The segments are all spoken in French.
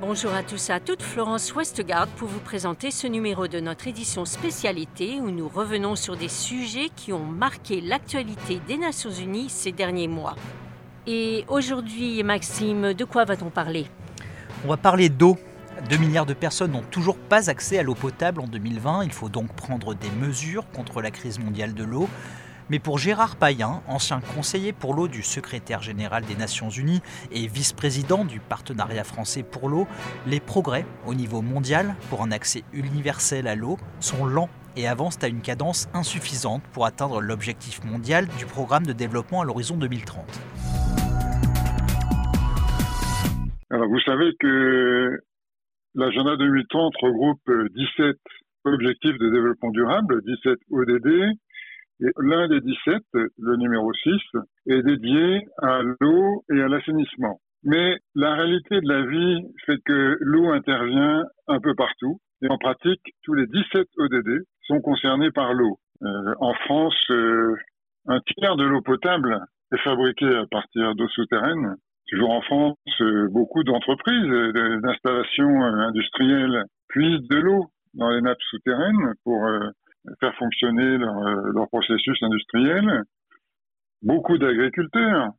Bonjour à tous à toutes, Florence Westgard pour vous présenter ce numéro de notre édition spécialité où nous revenons sur des sujets qui ont marqué l'actualité des Nations Unies ces derniers mois. Et aujourd'hui, Maxime, de quoi va-t-on parler? On va parler d'eau. 2 milliards de personnes n'ont toujours pas accès à l'eau potable en 2020. Il faut donc prendre des mesures contre la crise mondiale de l'eau. Mais pour Gérard Payen, ancien conseiller pour l'eau du secrétaire général des Nations Unies et vice-président du partenariat français pour l'eau, les progrès au niveau mondial pour un accès universel à l'eau sont lents et avancent à une cadence insuffisante pour atteindre l'objectif mondial du programme de développement à l'horizon 2030. Alors vous savez que l'agenda 2030 regroupe 17 objectifs de développement durable, 17 ODD, l'un des 17, le numéro 6, est dédié à l'eau et à l'assainissement. Mais la réalité de la vie fait que l'eau intervient un peu partout. Et en pratique, tous les 17 ODD sont concernés par l'eau. Euh, en France, euh, un tiers de l'eau potable est fabriquée à partir d'eau souterraine. Toujours en France, euh, beaucoup d'entreprises, euh, d'installations industrielles puisent de l'eau dans les nappes souterraines pour faire fonctionner leur, leur processus industriel. Beaucoup d'agriculteurs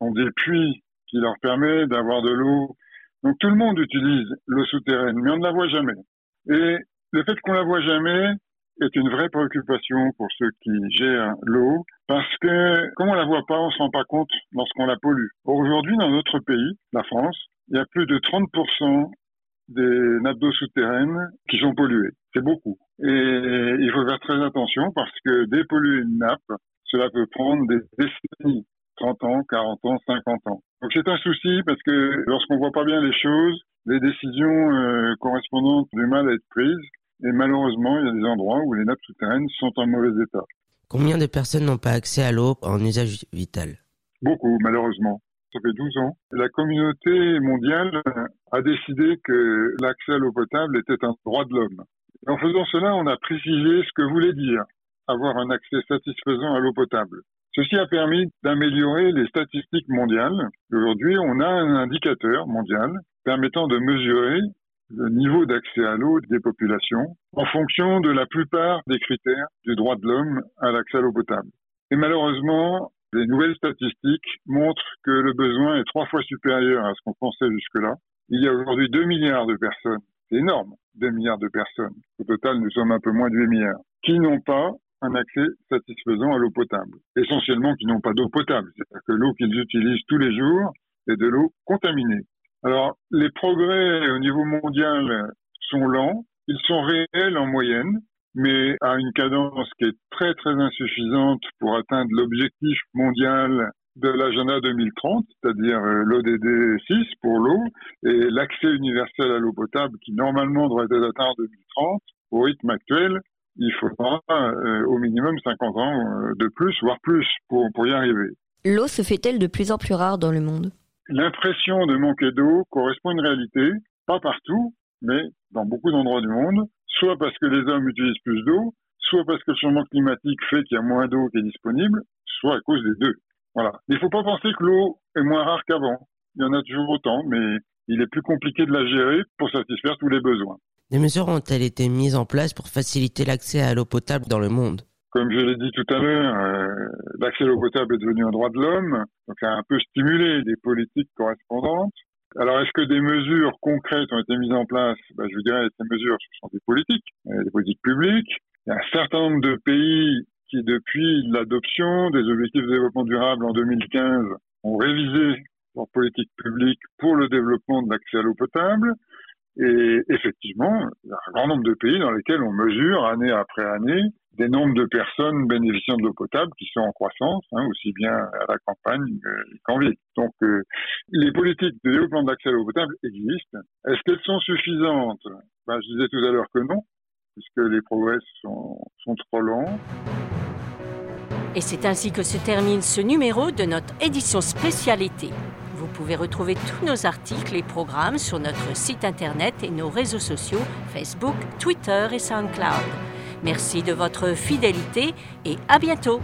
ont des puits qui leur permettent d'avoir de l'eau. Donc tout le monde utilise l'eau souterraine, mais on ne la voit jamais. Et le fait qu'on la voit jamais est une vraie préoccupation pour ceux qui gèrent l'eau, parce que comme on la voit pas, on se rend pas compte lorsqu'on la pollue. Aujourd'hui, dans notre pays, la France, il y a plus de 30% des nappes d'eau souterraines qui sont polluées. C'est beaucoup. Et il faut faire très attention parce que dépolluer une nappe, cela peut prendre des décennies, 30 ans, 40 ans, 50 ans. Donc c'est un souci parce que lorsqu'on voit pas bien les choses, les décisions euh, correspondantes ont du mal à être prises. Et malheureusement, il y a des endroits où les nappes souterraines sont en mauvais état. Combien de personnes n'ont pas accès à l'eau en usage vital? Beaucoup, malheureusement. Ça fait 12 ans. La communauté mondiale a décidé que l'accès à l'eau potable était un droit de l'homme. En faisant cela, on a précisé ce que voulait dire avoir un accès satisfaisant à l'eau potable. Ceci a permis d'améliorer les statistiques mondiales. Aujourd'hui, on a un indicateur mondial permettant de mesurer le niveau d'accès à l'eau des populations en fonction de la plupart des critères du droit de l'homme à l'accès à l'eau potable. Et malheureusement, les nouvelles statistiques montrent que le besoin est trois fois supérieur à ce qu'on pensait jusque-là. Il y a aujourd'hui 2 milliards de personnes, c'est énorme, 2 milliards de personnes, au total nous sommes un peu moins de 8 milliards, qui n'ont pas un accès satisfaisant à l'eau potable. Essentiellement qui n'ont pas d'eau potable, c'est-à-dire que l'eau qu'ils utilisent tous les jours est de l'eau contaminée. Alors, les progrès au niveau mondial sont lents, ils sont réels en moyenne, mais à une cadence qui est très très insuffisante pour atteindre l'objectif mondial de l'agenda 2030, c'est-à-dire euh, l'ODD 6 pour l'eau et l'accès universel à l'eau potable qui normalement devrait être atteint en 2030, au rythme actuel, il faudra euh, au minimum 50 ans euh, de plus, voire plus, pour, pour y arriver. L'eau se fait-elle de plus en plus rare dans le monde? L'impression de manquer d'eau correspond à une réalité, pas partout, mais dans beaucoup d'endroits du monde, soit parce que les hommes utilisent plus d'eau, soit parce que le changement climatique fait qu'il y a moins d'eau qui est disponible, soit à cause des deux. Voilà. Il ne faut pas penser que l'eau est moins rare qu'avant. Il y en a toujours autant, mais il est plus compliqué de la gérer pour satisfaire tous les besoins. Des mesures ont-elles été mises en place pour faciliter l'accès à l'eau potable dans le monde? Comme je l'ai dit tout à l'heure, euh, l'accès à l'eau potable est devenu un droit de l'homme, donc ça a un peu stimulé des politiques correspondantes. Alors, est-ce que des mesures concrètes ont été mises en place? Ben, Je vous dirais, ces mesures, sont des politiques, euh, des politiques publiques. Il y a un certain nombre de pays qui, depuis l'adoption des objectifs de développement durable en 2015, ont révisé leur politique publique pour le développement de l'accès à l'eau potable. Et effectivement, il y a un grand nombre de pays dans lesquels on mesure année après année des nombres de personnes bénéficiant de l'eau potable qui sont en croissance, hein, aussi bien à la campagne qu'en ville. Donc, euh, les politiques de développement d'accès à l'eau potable existent. Est-ce qu'elles sont suffisantes? Ben, Je disais tout à l'heure que non, puisque les progrès sont, sont trop lents. Et c'est ainsi que se termine ce numéro de notre édition spécialité. Vous pouvez retrouver tous nos articles et programmes sur notre site internet et nos réseaux sociaux Facebook, Twitter et SoundCloud. Merci de votre fidélité et à bientôt.